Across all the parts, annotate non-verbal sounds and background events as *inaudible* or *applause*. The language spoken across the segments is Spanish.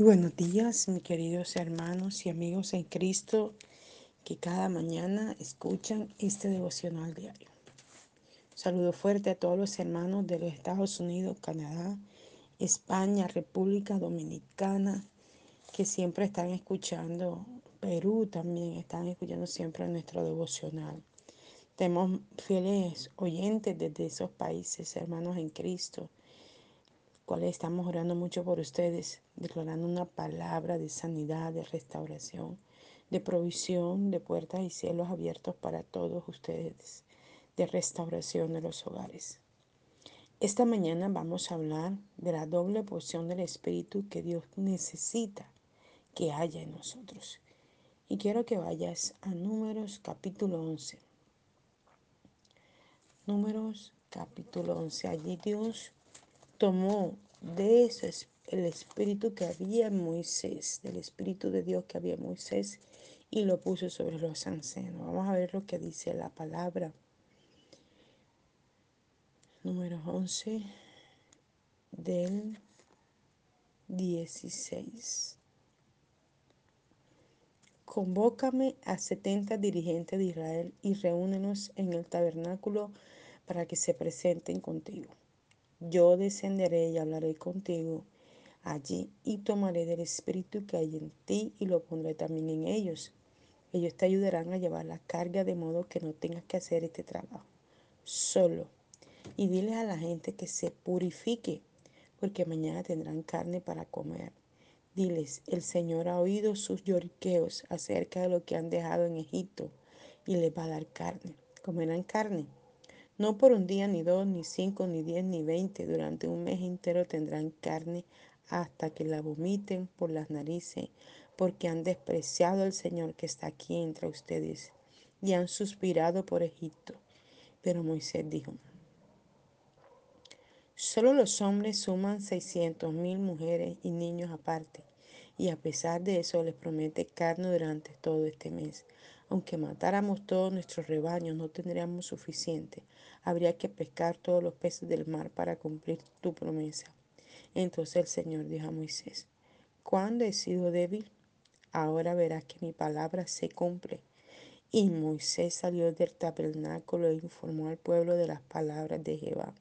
Buenos días, mis queridos hermanos y amigos en Cristo que cada mañana escuchan este devocional diario. Saludo fuerte a todos los hermanos de los Estados Unidos, Canadá, España, República Dominicana, que siempre están escuchando, Perú también están escuchando siempre nuestro devocional. Tenemos fieles oyentes desde esos países, hermanos en Cristo cuales estamos orando mucho por ustedes, declarando una palabra de sanidad, de restauración, de provisión, de puertas y cielos abiertos para todos ustedes, de restauración de los hogares. Esta mañana vamos a hablar de la doble porción del Espíritu que Dios necesita que haya en nosotros. Y quiero que vayas a Números capítulo 11. Números capítulo 11. Allí Dios tomó de ese el espíritu que había en Moisés, del espíritu de Dios que había en Moisés, y lo puso sobre los ancianos. Vamos a ver lo que dice la palabra. Número 11 del 16. Convócame a 70 dirigentes de Israel y reúnenos en el tabernáculo para que se presenten contigo. Yo descenderé y hablaré contigo allí y tomaré del espíritu que hay en ti y lo pondré también en ellos. Ellos te ayudarán a llevar la carga de modo que no tengas que hacer este trabajo solo. Y dile a la gente que se purifique, porque mañana tendrán carne para comer. Diles, el Señor ha oído sus lloriqueos acerca de lo que han dejado en Egipto y les va a dar carne. Comerán carne no por un día, ni dos, ni cinco, ni diez, ni veinte. Durante un mes entero tendrán carne hasta que la vomiten por las narices, porque han despreciado al Señor que está aquí entre ustedes y han suspirado por Egipto. Pero Moisés dijo, solo los hombres suman seiscientos mil mujeres y niños aparte, y a pesar de eso les promete carne durante todo este mes. Aunque matáramos todos nuestros rebaños, no tendríamos suficiente. Habría que pescar todos los peces del mar para cumplir tu promesa. Entonces el Señor dijo a Moisés, ¿cuándo he sido débil? Ahora verás que mi palabra se cumple. Y Moisés salió del tabernáculo e informó al pueblo de las palabras de Jehová.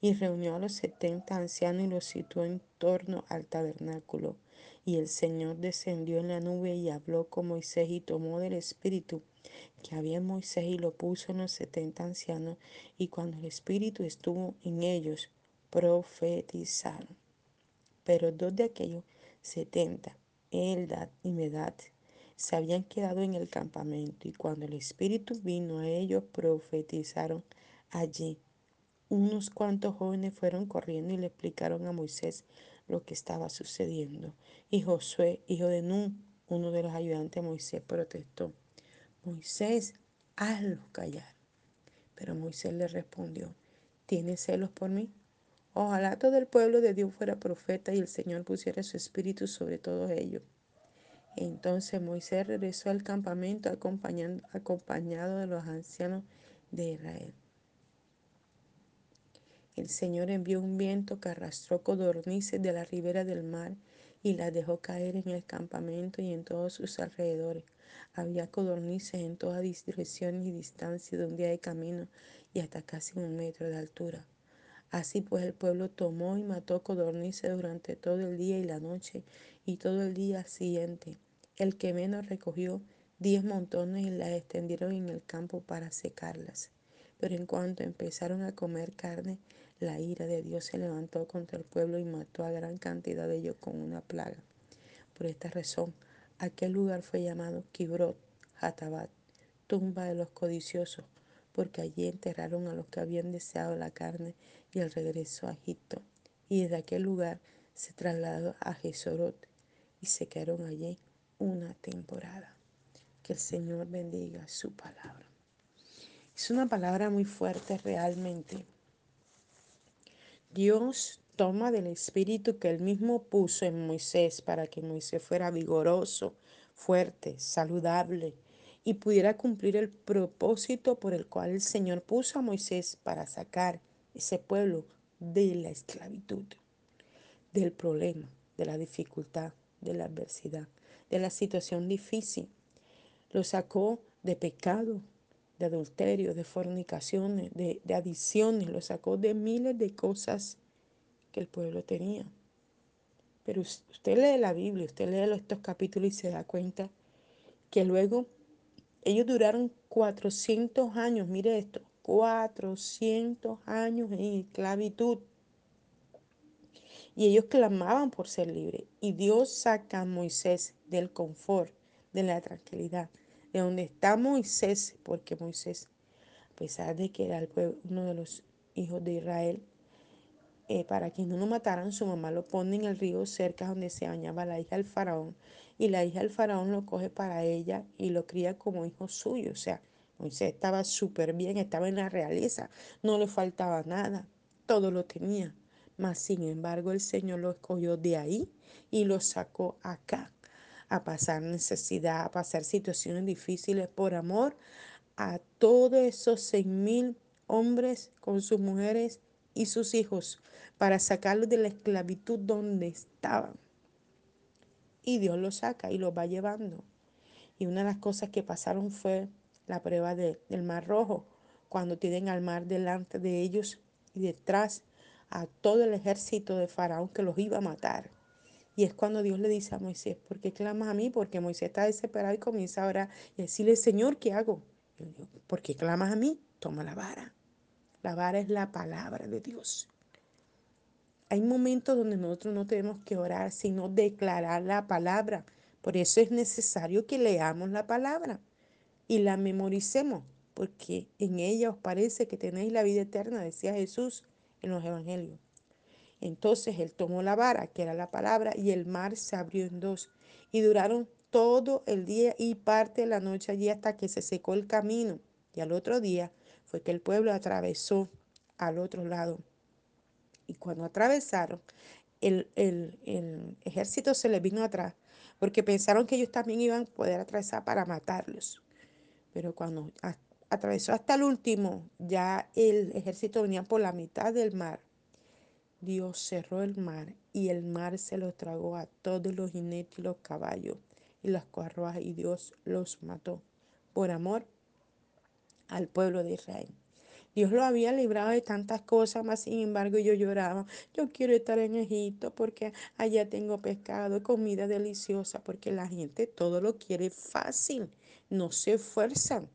Y reunió a los setenta ancianos y los situó en torno al tabernáculo. Y el Señor descendió en la nube y habló con Moisés y tomó del espíritu que había en Moisés y lo puso en los setenta ancianos. Y cuando el espíritu estuvo en ellos, profetizaron. Pero dos de aquellos setenta, Eldad y Medad, se habían quedado en el campamento. Y cuando el espíritu vino a ellos, profetizaron allí. Unos cuantos jóvenes fueron corriendo y le explicaron a Moisés lo que estaba sucediendo. Y Josué, hijo de Nun, uno de los ayudantes de Moisés, protestó. Moisés, hazlos callar. Pero Moisés le respondió, ¿tienes celos por mí? Ojalá todo el pueblo de Dios fuera profeta y el Señor pusiera su espíritu sobre todos ellos. Entonces Moisés regresó al campamento acompañado de los ancianos de Israel. El Señor envió un viento que arrastró codornices de la ribera del mar y las dejó caer en el campamento y en todos sus alrededores. Había codornices en todas direcciones y distancias de un día de camino y hasta casi un metro de altura. Así pues el pueblo tomó y mató codornices durante todo el día y la noche y todo el día siguiente. El que menos recogió diez montones y las extendieron en el campo para secarlas. Pero en cuanto empezaron a comer carne, la ira de Dios se levantó contra el pueblo y mató a gran cantidad de ellos con una plaga. Por esta razón, aquel lugar fue llamado Kibrot Hatabat, tumba de los codiciosos, porque allí enterraron a los que habían deseado la carne y el regreso a Egipto. Y desde aquel lugar se trasladó a Jesorot y se quedaron allí una temporada. Que el Señor bendiga su palabra. Es una palabra muy fuerte realmente Dios toma del espíritu que él mismo puso en Moisés para que Moisés fuera vigoroso, fuerte, saludable y pudiera cumplir el propósito por el cual el Señor puso a Moisés para sacar ese pueblo de la esclavitud, del problema, de la dificultad, de la adversidad, de la situación difícil. Lo sacó de pecado, de adulterio, de fornicaciones, de, de adicciones, lo sacó de miles de cosas que el pueblo tenía. Pero usted lee la Biblia, usted lee estos capítulos y se da cuenta que luego ellos duraron 400 años, mire esto, 400 años en esclavitud. Y ellos clamaban por ser libres. Y Dios saca a Moisés del confort, de la tranquilidad, de donde está Moisés, porque Moisés, a pesar de que era uno de los hijos de Israel, eh, para que no lo mataran, su mamá lo pone en el río cerca donde se bañaba la hija del faraón. Y la hija del faraón lo coge para ella y lo cría como hijo suyo. O sea, Moisés estaba súper bien, estaba en la realeza, no le faltaba nada, todo lo tenía. Mas, sin embargo, el Señor lo escogió de ahí y lo sacó acá a pasar necesidad, a pasar situaciones difíciles por amor a todos esos seis mil hombres con sus mujeres y sus hijos para sacarlos de la esclavitud donde estaban. Y Dios los saca y los va llevando. Y una de las cosas que pasaron fue la prueba de, del Mar Rojo, cuando tienen al mar delante de ellos y detrás a todo el ejército de Faraón que los iba a matar. Y es cuando Dios le dice a Moisés, ¿por qué clamas a mí? Porque Moisés está desesperado y comienza a orar y decirle, Señor, ¿qué hago? ¿Por qué clamas a mí? Toma la vara. La vara es la palabra de Dios. Hay momentos donde nosotros no tenemos que orar, sino declarar la palabra. Por eso es necesario que leamos la palabra y la memoricemos, porque en ella os parece que tenéis la vida eterna, decía Jesús en los evangelios. Entonces él tomó la vara, que era la palabra, y el mar se abrió en dos. Y duraron todo el día y parte de la noche allí hasta que se secó el camino. Y al otro día fue que el pueblo atravesó al otro lado. Y cuando atravesaron, el, el ejército se les vino atrás, porque pensaron que ellos también iban a poder atravesar para matarlos. Pero cuando atravesó hasta el último, ya el ejército venía por la mitad del mar. Dios cerró el mar y el mar se los tragó a todos los jinetes y los caballos y las carruajes y Dios los mató por amor al pueblo de Israel. Dios lo había librado de tantas cosas, mas sin embargo yo lloraba. Yo quiero estar en Egipto porque allá tengo pescado, comida deliciosa, porque la gente todo lo quiere fácil, no se esfuerzan.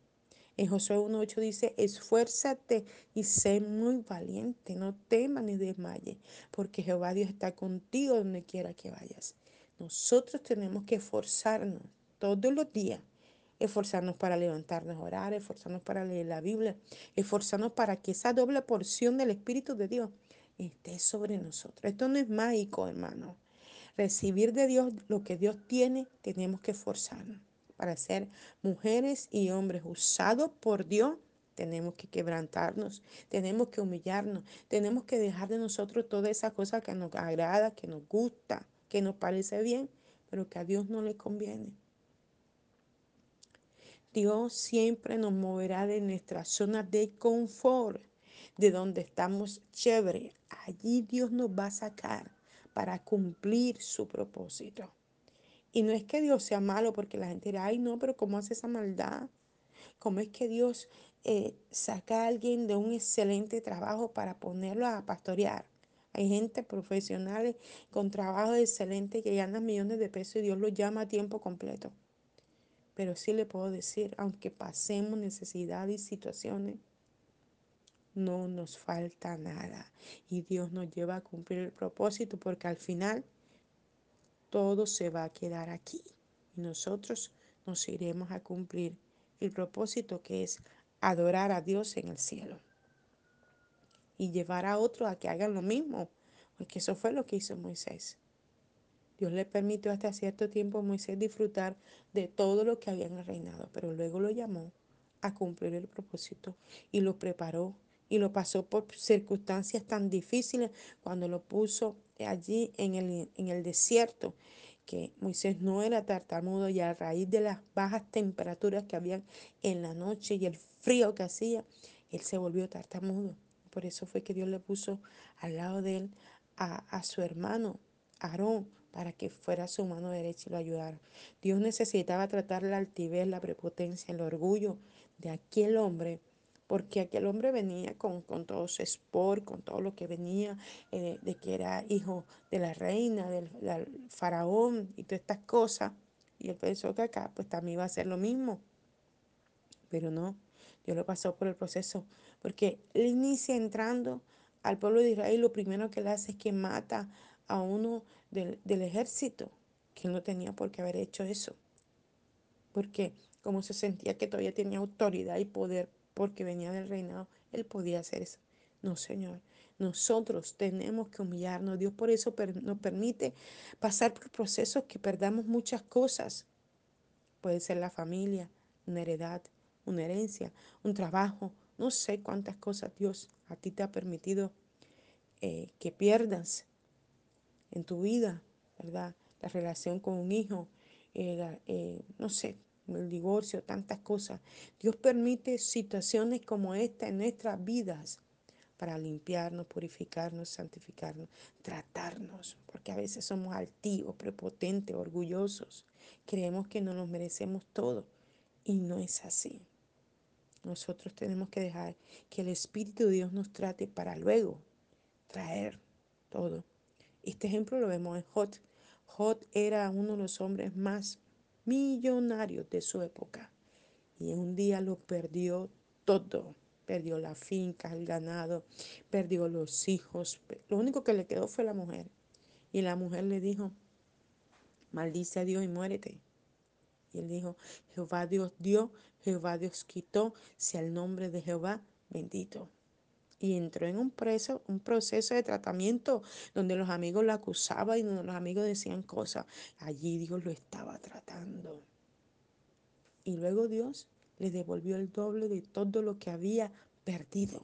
En Josué 1.8 dice, esfuérzate y sé muy valiente, no temas ni desmayes, porque Jehová Dios está contigo donde quiera que vayas. Nosotros tenemos que esforzarnos todos los días esforzarnos para levantarnos a orar, esforzarnos para leer la Biblia, esforzarnos para que esa doble porción del Espíritu de Dios esté sobre nosotros. Esto no es mágico, hermano. Recibir de Dios lo que Dios tiene, tenemos que esforzarnos para ser mujeres y hombres usados por Dios. Tenemos que quebrantarnos, tenemos que humillarnos, tenemos que dejar de nosotros todas esas cosas que nos agrada, que nos gusta, que nos parece bien, pero que a Dios no le conviene. Dios siempre nos moverá de nuestra zona de confort, de donde estamos chévere. Allí Dios nos va a sacar para cumplir su propósito. Y no es que Dios sea malo, porque la gente dirá, ay no, pero ¿cómo hace esa maldad? ¿Cómo es que Dios eh, saca a alguien de un excelente trabajo para ponerlo a pastorear? Hay gente profesional con trabajo excelente que ganan millones de pesos y Dios los llama a tiempo completo. Pero sí le puedo decir, aunque pasemos necesidades y situaciones, no nos falta nada. Y Dios nos lleva a cumplir el propósito porque al final todo se va a quedar aquí. Y nosotros nos iremos a cumplir el propósito que es adorar a Dios en el cielo. Y llevar a otros a que hagan lo mismo. Porque eso fue lo que hizo Moisés. Dios le permitió hasta cierto tiempo a Moisés disfrutar de todo lo que había en el reinado, pero luego lo llamó a cumplir el propósito y lo preparó y lo pasó por circunstancias tan difíciles cuando lo puso allí en el, en el desierto, que Moisés no era tartamudo y a raíz de las bajas temperaturas que habían en la noche y el frío que hacía, él se volvió tartamudo. Por eso fue que Dios le puso al lado de él a, a su hermano Aarón para que fuera su mano derecha y lo ayudara. Dios necesitaba tratar la altivez, la prepotencia, el orgullo de aquel hombre, porque aquel hombre venía con, con todo su espor, con todo lo que venía, eh, de que era hijo de la reina, del, faraón y todas estas cosas. Y él pensó que acá pues también iba a ser lo mismo. Pero no, Dios lo pasó por el proceso, porque él inicia entrando al pueblo de Israel, lo primero que él hace es que mata a uno del, del ejército, que no tenía por qué haber hecho eso. Porque como se sentía que todavía tenía autoridad y poder porque venía del reinado, él podía hacer eso. No, Señor. Nosotros tenemos que humillarnos. Dios por eso nos permite pasar por procesos que perdamos muchas cosas. Puede ser la familia, una heredad, una herencia, un trabajo, no sé cuántas cosas Dios a ti te ha permitido eh, que pierdas en tu vida, ¿verdad? La relación con un hijo, eh, eh, no sé, el divorcio, tantas cosas. Dios permite situaciones como esta en nuestras vidas para limpiarnos, purificarnos, santificarnos, tratarnos, porque a veces somos altivos, prepotentes, orgullosos. Creemos que no nos merecemos todo y no es así. Nosotros tenemos que dejar que el Espíritu de Dios nos trate para luego traer todo. Este ejemplo lo vemos en Jot. Jot era uno de los hombres más millonarios de su época y un día lo perdió todo. Perdió la finca, el ganado, perdió los hijos. Lo único que le quedó fue la mujer. Y la mujer le dijo, maldice a Dios y muérete. Y él dijo, Jehová Dios dio, Jehová Dios quitó, sea el nombre de Jehová bendito. Y entró en un, preso, un proceso de tratamiento donde los amigos lo acusaban y donde los amigos decían cosas. Allí Dios lo estaba tratando. Y luego Dios le devolvió el doble de todo lo que había perdido.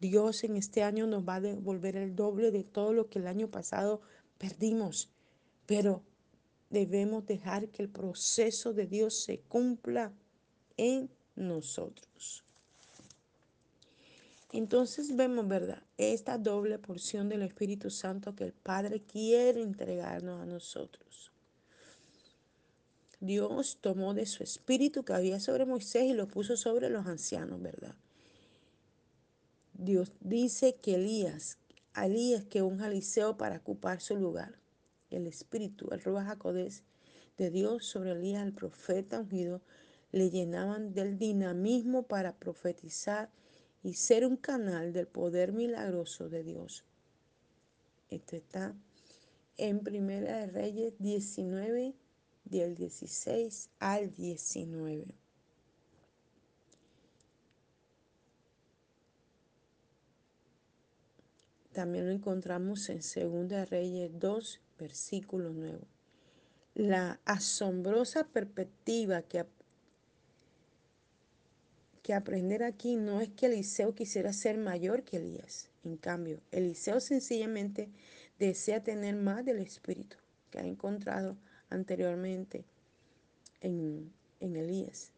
Dios en este año nos va a devolver el doble de todo lo que el año pasado perdimos. Pero debemos dejar que el proceso de Dios se cumpla en nosotros. Entonces vemos, ¿verdad? Esta doble porción del Espíritu Santo que el Padre quiere entregarnos a nosotros. Dios tomó de su espíritu que había sobre Moisés y lo puso sobre los ancianos, ¿verdad? Dios dice que Elías, Elías que un Eliseo para ocupar su lugar el espíritu, el Ruach HaKodesh de Dios sobre Elías, el profeta ungido, le llenaban del dinamismo para profetizar y ser un canal del poder milagroso de Dios. Esto está en Primera de Reyes 19, del 16 al 19. También lo encontramos en Segunda de Reyes 2, versículo 9. La asombrosa perspectiva que, que aprender aquí no es que Eliseo quisiera ser mayor que Elías. En cambio, Eliseo sencillamente desea tener más del Espíritu que ha encontrado anteriormente en, en Elías.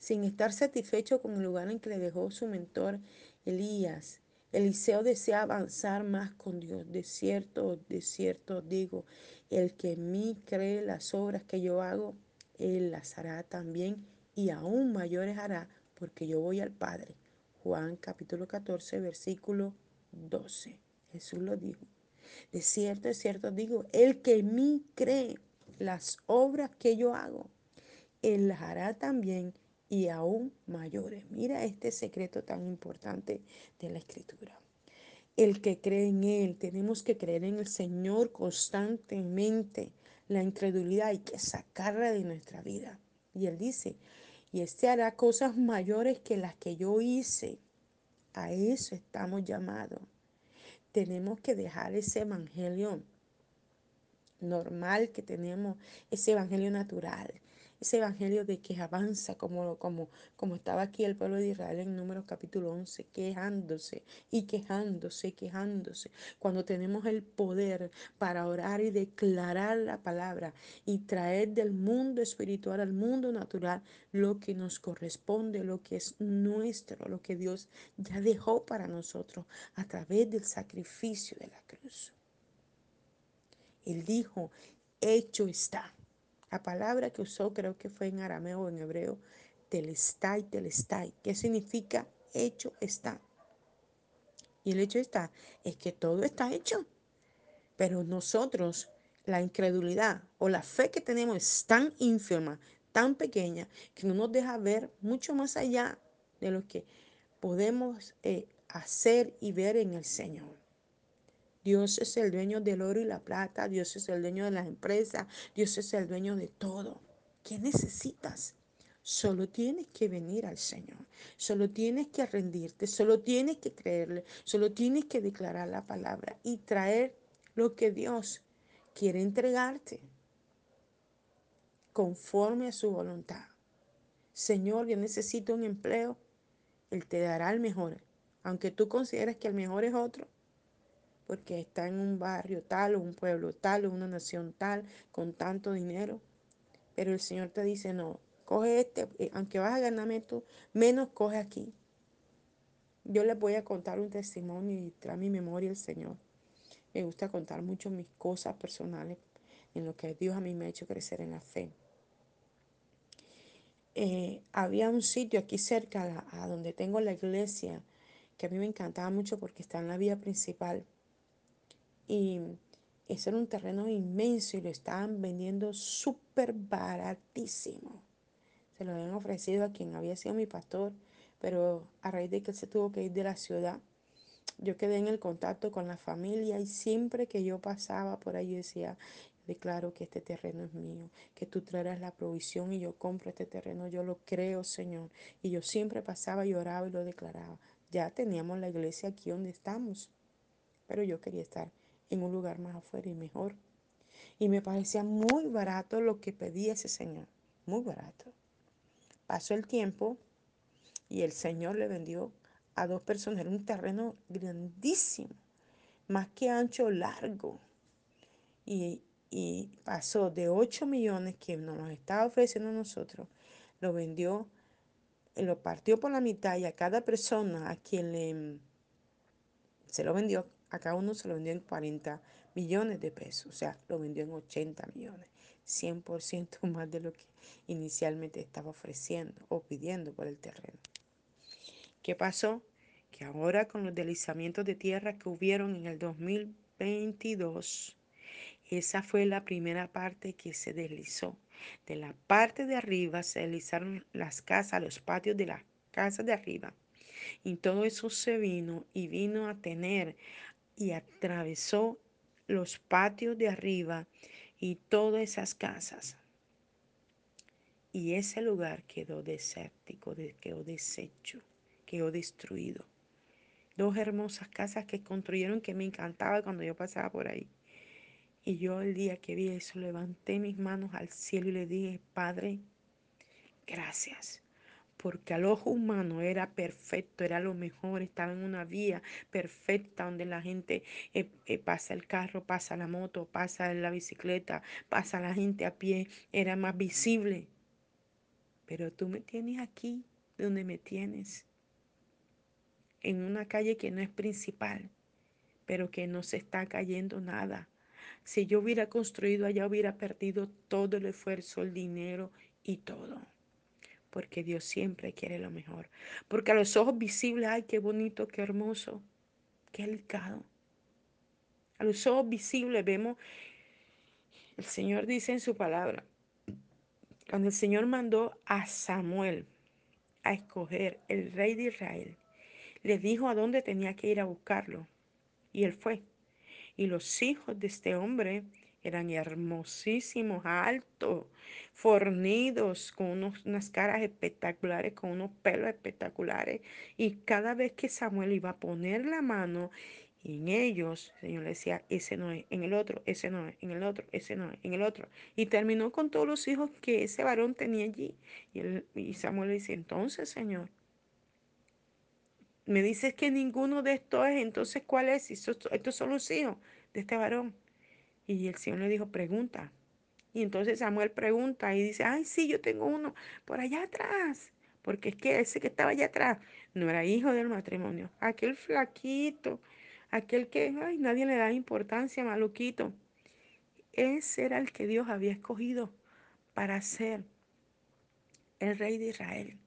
Sin estar satisfecho con el lugar en que le dejó su mentor Elías, Eliseo desea avanzar más con Dios. De cierto, de cierto digo, el que en mí cree las obras que yo hago, él las hará también y aún mayores hará, porque yo voy al Padre. Juan capítulo 14, versículo 12. Jesús lo dijo. De cierto, de cierto digo, el que en mí cree las obras que yo hago, él las hará también y aún mayores. Mira este secreto tan importante de la escritura. El que cree en Él, tenemos que creer en el Señor constantemente. La incredulidad hay que sacarla de nuestra vida. Y Él dice, y este hará cosas mayores que las que yo hice. A eso estamos llamados. Tenemos que dejar ese evangelio normal que tenemos, ese evangelio natural, ese evangelio de que avanza como, como, como estaba aquí el pueblo de Israel en Números capítulo 11, quejándose y quejándose, quejándose. Cuando tenemos el poder para orar y declarar la palabra y traer del mundo espiritual al mundo natural lo que nos corresponde, lo que es nuestro, lo que Dios ya dejó para nosotros a través del sacrificio de la cruz. Él dijo, hecho está. La palabra que usó creo que fue en arameo o en hebreo, telestai, telestai, ¿Qué significa hecho está. Y el hecho está, es que todo está hecho. Pero nosotros, la incredulidad o la fe que tenemos es tan ínfima, tan pequeña, que no nos deja ver mucho más allá de lo que podemos eh, hacer y ver en el Señor. Dios es el dueño del oro y la plata, Dios es el dueño de las empresas, Dios es el dueño de todo. ¿Qué necesitas? Solo tienes que venir al Señor, solo tienes que rendirte, solo tienes que creerle, solo tienes que declarar la palabra y traer lo que Dios quiere entregarte conforme a su voluntad. Señor, yo necesito un empleo, Él te dará el mejor, aunque tú consideres que el mejor es otro, porque está en un barrio tal o un pueblo tal o una nación tal con tanto dinero. Pero el Señor te dice, no, coge este, eh, aunque vas a ganarme tú, menos coge aquí. Yo les voy a contar un testimonio y trae mi memoria el Señor. Me gusta contar mucho mis cosas personales en lo que Dios a mí me ha hecho crecer en la fe. Eh, había un sitio aquí cerca a donde tengo la iglesia que a mí me encantaba mucho porque está en la vía principal y ese era un terreno inmenso y lo estaban vendiendo súper baratísimo. Se lo habían ofrecido a quien había sido mi pastor, pero a raíz de que él se tuvo que ir de la ciudad, yo quedé en el contacto con la familia y siempre que yo pasaba por ahí decía, declaro que este terreno es mío, que tú traerás la provisión y yo compro este terreno, yo lo creo, Señor. Y yo siempre pasaba y oraba y lo declaraba. Ya teníamos la iglesia aquí donde estamos, pero yo quería estar en un lugar más afuera y mejor. Y me parecía muy barato lo que pedía ese Señor, muy barato. Pasó el tiempo y el Señor le vendió a dos personas. Era un terreno grandísimo, más que ancho, largo. Y, y pasó de 8 millones que nos estaba ofreciendo a nosotros, lo vendió, lo partió por la mitad y a cada persona a quien le se lo vendió, a cada uno se lo vendió en 40 millones de pesos, o sea, lo vendió en 80 millones, 100% *laughs* más de lo que inicialmente estaba ofreciendo o pidiendo por el terreno. ¿Qué pasó? Que ahora con los deslizamientos de tierra que hubieron en el 2022, esa fue la primera parte que se deslizó. De la parte de arriba se deslizaron las casas, los patios de las casas de arriba. Y todo eso se vino y vino a tener y atravesó los patios de arriba y todas esas casas. Y ese lugar quedó desértico, quedó deshecho quedó destruido. Dos hermosas casas que construyeron que me encantaba cuando yo pasaba por ahí. Y yo el día que vi eso levanté mis manos al cielo y le dije, Padre, gracias. Porque al ojo humano era perfecto, era lo mejor, estaba en una vía perfecta donde la gente eh, eh, pasa el carro, pasa la moto, pasa la bicicleta, pasa la gente a pie, era más visible. Pero tú me tienes aquí, donde me tienes en una calle que no es principal, pero que no se está cayendo nada. Si yo hubiera construido allá, hubiera perdido todo el esfuerzo, el dinero y todo. Porque Dios siempre quiere lo mejor. Porque a los ojos visibles, ay, qué bonito, qué hermoso, qué delicado. A los ojos visibles vemos, el Señor dice en su palabra, cuando el Señor mandó a Samuel a escoger el rey de Israel, le dijo a dónde tenía que ir a buscarlo. Y él fue. Y los hijos de este hombre eran hermosísimos, altos, fornidos, con unas caras espectaculares, con unos pelos espectaculares. Y cada vez que Samuel iba a poner la mano en ellos, el Señor le decía, ese no es, en el otro, ese no es, en el otro, ese no es, en el otro. Y terminó con todos los hijos que ese varón tenía allí. Y, y Samuel le dice, entonces, Señor, me dices que ninguno de estos es, entonces ¿cuál es? Estos son los hijos de este varón. Y el Señor le dijo, pregunta. Y entonces Samuel pregunta y dice, ay, sí, yo tengo uno por allá atrás. Porque es que ese que estaba allá atrás no era hijo del matrimonio. Aquel flaquito, aquel que, ay, nadie le da importancia, maluquito. Ese era el que Dios había escogido para ser el rey de Israel.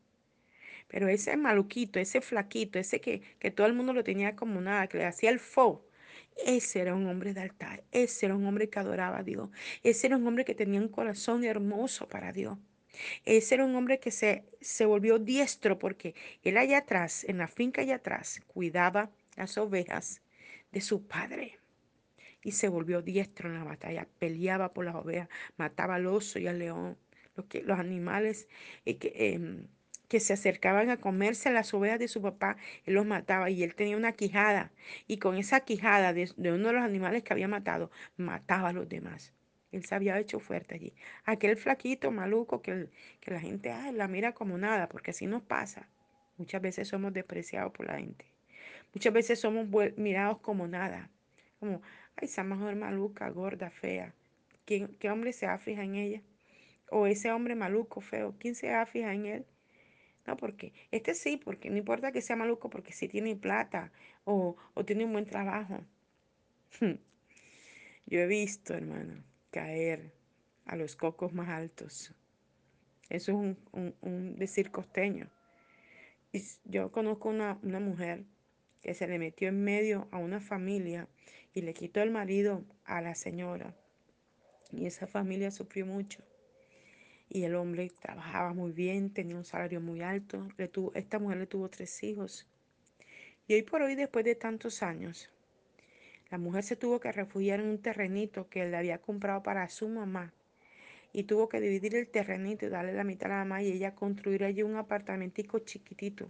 Pero ese maluquito, ese flaquito, ese que, que todo el mundo lo tenía como nada, que le hacía el fo, ese era un hombre de altar, ese era un hombre que adoraba a Dios, ese era un hombre que tenía un corazón hermoso para Dios. Ese era un hombre que se, se volvió diestro porque él allá atrás, en la finca allá atrás, cuidaba las ovejas de su padre y se volvió diestro en la batalla, peleaba por las ovejas, mataba al oso y al león, los, que, los animales eh, que, eh, que se acercaban a comerse las ovejas de su papá, él los mataba y él tenía una quijada y con esa quijada de, de uno de los animales que había matado, mataba a los demás. Él se había hecho fuerte allí. Aquel flaquito maluco que, que la gente ay, la mira como nada, porque así nos pasa. Muchas veces somos despreciados por la gente. Muchas veces somos mirados como nada. Como, ay, esa mujer maluca, gorda, fea. ¿Quién, ¿Qué hombre se afija en ella? O ese hombre maluco, feo, ¿quién se afija en él? No, porque este sí, porque no importa que sea maluco, porque sí tiene plata o, o tiene un buen trabajo. *laughs* Yo he visto, hermano, caer a los cocos más altos. Eso es un, un, un decir costeño. Y yo conozco una, una mujer que se le metió en medio a una familia y le quitó el marido a la señora. Y esa familia sufrió mucho. Y el hombre trabajaba muy bien, tenía un salario muy alto. Le tuvo, esta mujer le tuvo tres hijos. Y hoy por hoy, después de tantos años, la mujer se tuvo que refugiar en un terrenito que le había comprado para su mamá. Y tuvo que dividir el terrenito y darle la mitad a la mamá y ella construir allí un apartamentico chiquitito.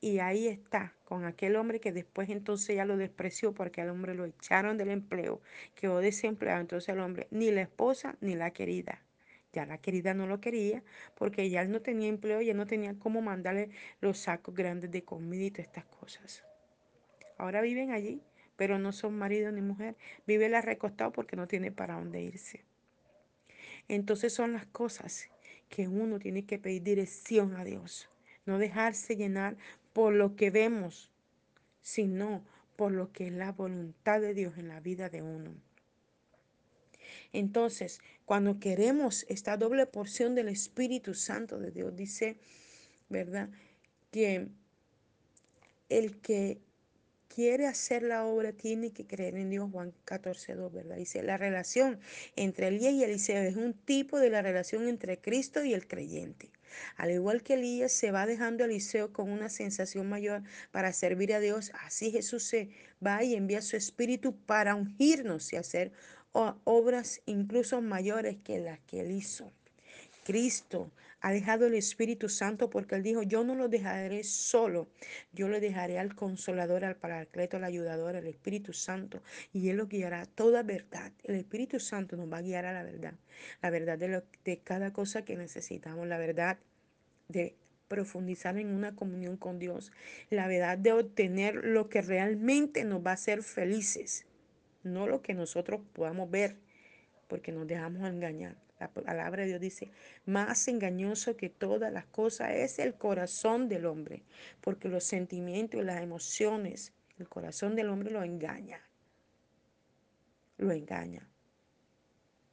Y ahí está, con aquel hombre que después entonces ya lo despreció porque al hombre lo echaron del empleo, quedó desempleado. Entonces el hombre, ni la esposa ni la querida. Ya la querida no lo quería porque ya él no tenía empleo, ya no tenía cómo mandarle los sacos grandes de comida y todas estas cosas. Ahora viven allí pero no son marido ni mujer. Vive la recostado porque no tiene para dónde irse. Entonces son las cosas que uno tiene que pedir dirección a Dios. No dejarse llenar por lo que vemos, sino por lo que es la voluntad de Dios en la vida de uno. Entonces, cuando queremos esta doble porción del Espíritu Santo de Dios, dice, ¿verdad? Que el que quiere hacer la obra tiene que creer en Dios, Juan 14, 2, ¿verdad? Dice, la relación entre Elías y Eliseo es un tipo de la relación entre Cristo y el creyente. Al igual que Elías se va dejando a Eliseo con una sensación mayor para servir a Dios, así Jesús se va y envía su espíritu para ungirnos y hacer obras incluso mayores que las que él hizo. Cristo ha dejado el Espíritu Santo porque Él dijo, yo no lo dejaré solo, yo le dejaré al consolador, al paracleto, al ayudador, al Espíritu Santo, y Él lo guiará toda verdad. El Espíritu Santo nos va a guiar a la verdad, la verdad de, lo, de cada cosa que necesitamos, la verdad de profundizar en una comunión con Dios, la verdad de obtener lo que realmente nos va a hacer felices, no lo que nosotros podamos ver, porque nos dejamos engañar. La palabra de Dios dice, más engañoso que todas las cosas es el corazón del hombre, porque los sentimientos y las emociones, el corazón del hombre lo engaña. Lo engaña.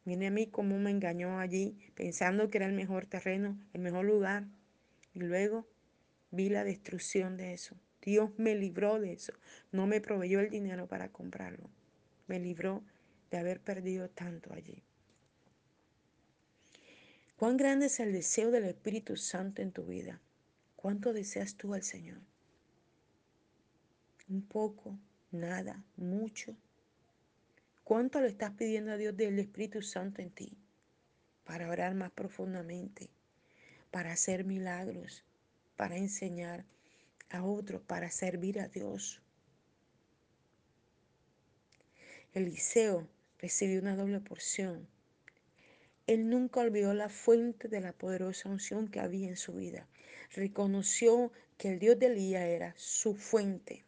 Viene a mí como me engañó allí, pensando que era el mejor terreno, el mejor lugar. Y luego vi la destrucción de eso. Dios me libró de eso. No me proveyó el dinero para comprarlo. Me libró de haber perdido tanto allí. ¿Cuán grande es el deseo del Espíritu Santo en tu vida? ¿Cuánto deseas tú al Señor? ¿Un poco? ¿Nada? ¿Mucho? ¿Cuánto le estás pidiendo a Dios del Espíritu Santo en ti? Para orar más profundamente, para hacer milagros, para enseñar a otros, para servir a Dios. Eliseo recibió una doble porción él nunca olvidó la fuente de la poderosa unción que había en su vida. Reconoció que el Dios de Elías era su fuente.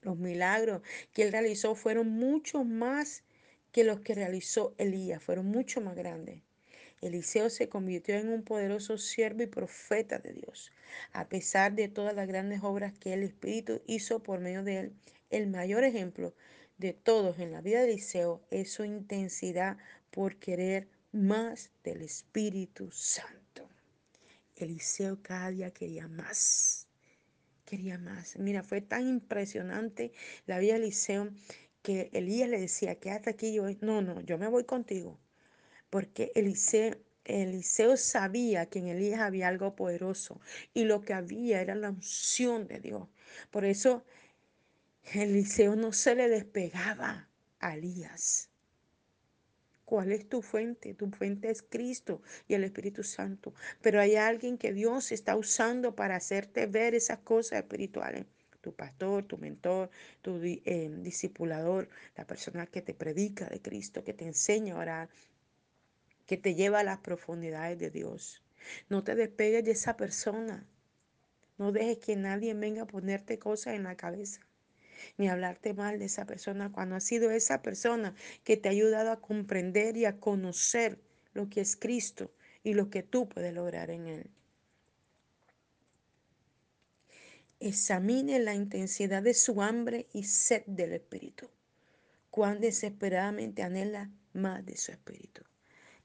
Los milagros que él realizó fueron mucho más que los que realizó Elías, fueron mucho más grandes. Eliseo se convirtió en un poderoso siervo y profeta de Dios. A pesar de todas las grandes obras que el Espíritu hizo por medio de él, el mayor ejemplo de todos en la vida de Eliseo es su intensidad por querer más del Espíritu Santo. Eliseo cada día quería más, quería más. Mira, fue tan impresionante la vida de Eliseo que Elías le decía, quédate aquí, yo, no, no, yo me voy contigo. Porque Eliseo, Eliseo sabía que en Elías había algo poderoso y lo que había era la unción de Dios. Por eso Eliseo no se le despegaba a Elías. ¿Cuál es tu fuente? Tu fuente es Cristo y el Espíritu Santo. Pero hay alguien que Dios está usando para hacerte ver esas cosas espirituales. Tu pastor, tu mentor, tu eh, discipulador, la persona que te predica de Cristo, que te enseña a orar, que te lleva a las profundidades de Dios. No te despegues de esa persona. No dejes que nadie venga a ponerte cosas en la cabeza ni hablarte mal de esa persona cuando ha sido esa persona que te ha ayudado a comprender y a conocer lo que es Cristo y lo que tú puedes lograr en Él. Examine la intensidad de su hambre y sed del Espíritu. Cuán desesperadamente anhela más de su Espíritu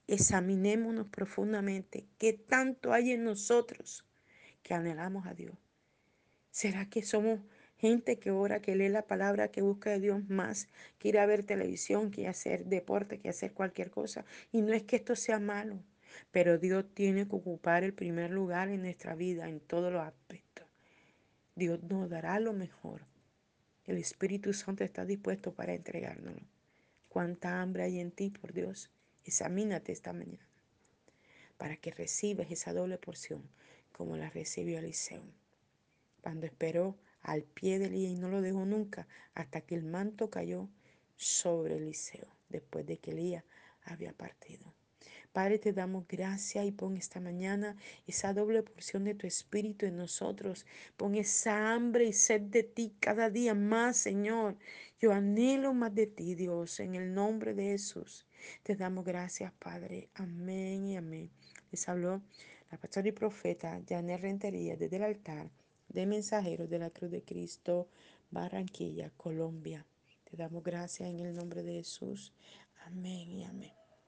examinémonos profundamente qué tanto hay en nosotros que anhelamos a Dios. ¿Será que somos gente que ora, que lee la palabra, que busca de Dios más, que ir a ver televisión, que hacer deporte, que hacer cualquier cosa? Y no es que esto sea malo, pero Dios tiene que ocupar el primer lugar en nuestra vida, en todos los aspectos. Dios nos dará lo mejor. El Espíritu Santo está dispuesto para entregárnoslo. ¿Cuánta hambre hay en ti, por Dios? Examínate esta mañana para que recibas esa doble porción como la recibió Eliseo. Cuando esperó al pie de Elías y no lo dejó nunca hasta que el manto cayó sobre Eliseo, después de que Elías había partido. Padre, te damos gracias y pon esta mañana esa doble porción de tu espíritu en nosotros. Pon esa hambre y sed de ti cada día más, Señor. Yo anhelo más de ti, Dios, en el nombre de Jesús. Te damos gracias, Padre. Amén y amén. Les habló la pastora y profeta Janet Rentería desde el altar de mensajeros de la Cruz de Cristo, Barranquilla, Colombia. Te damos gracias en el nombre de Jesús. Amén y amén.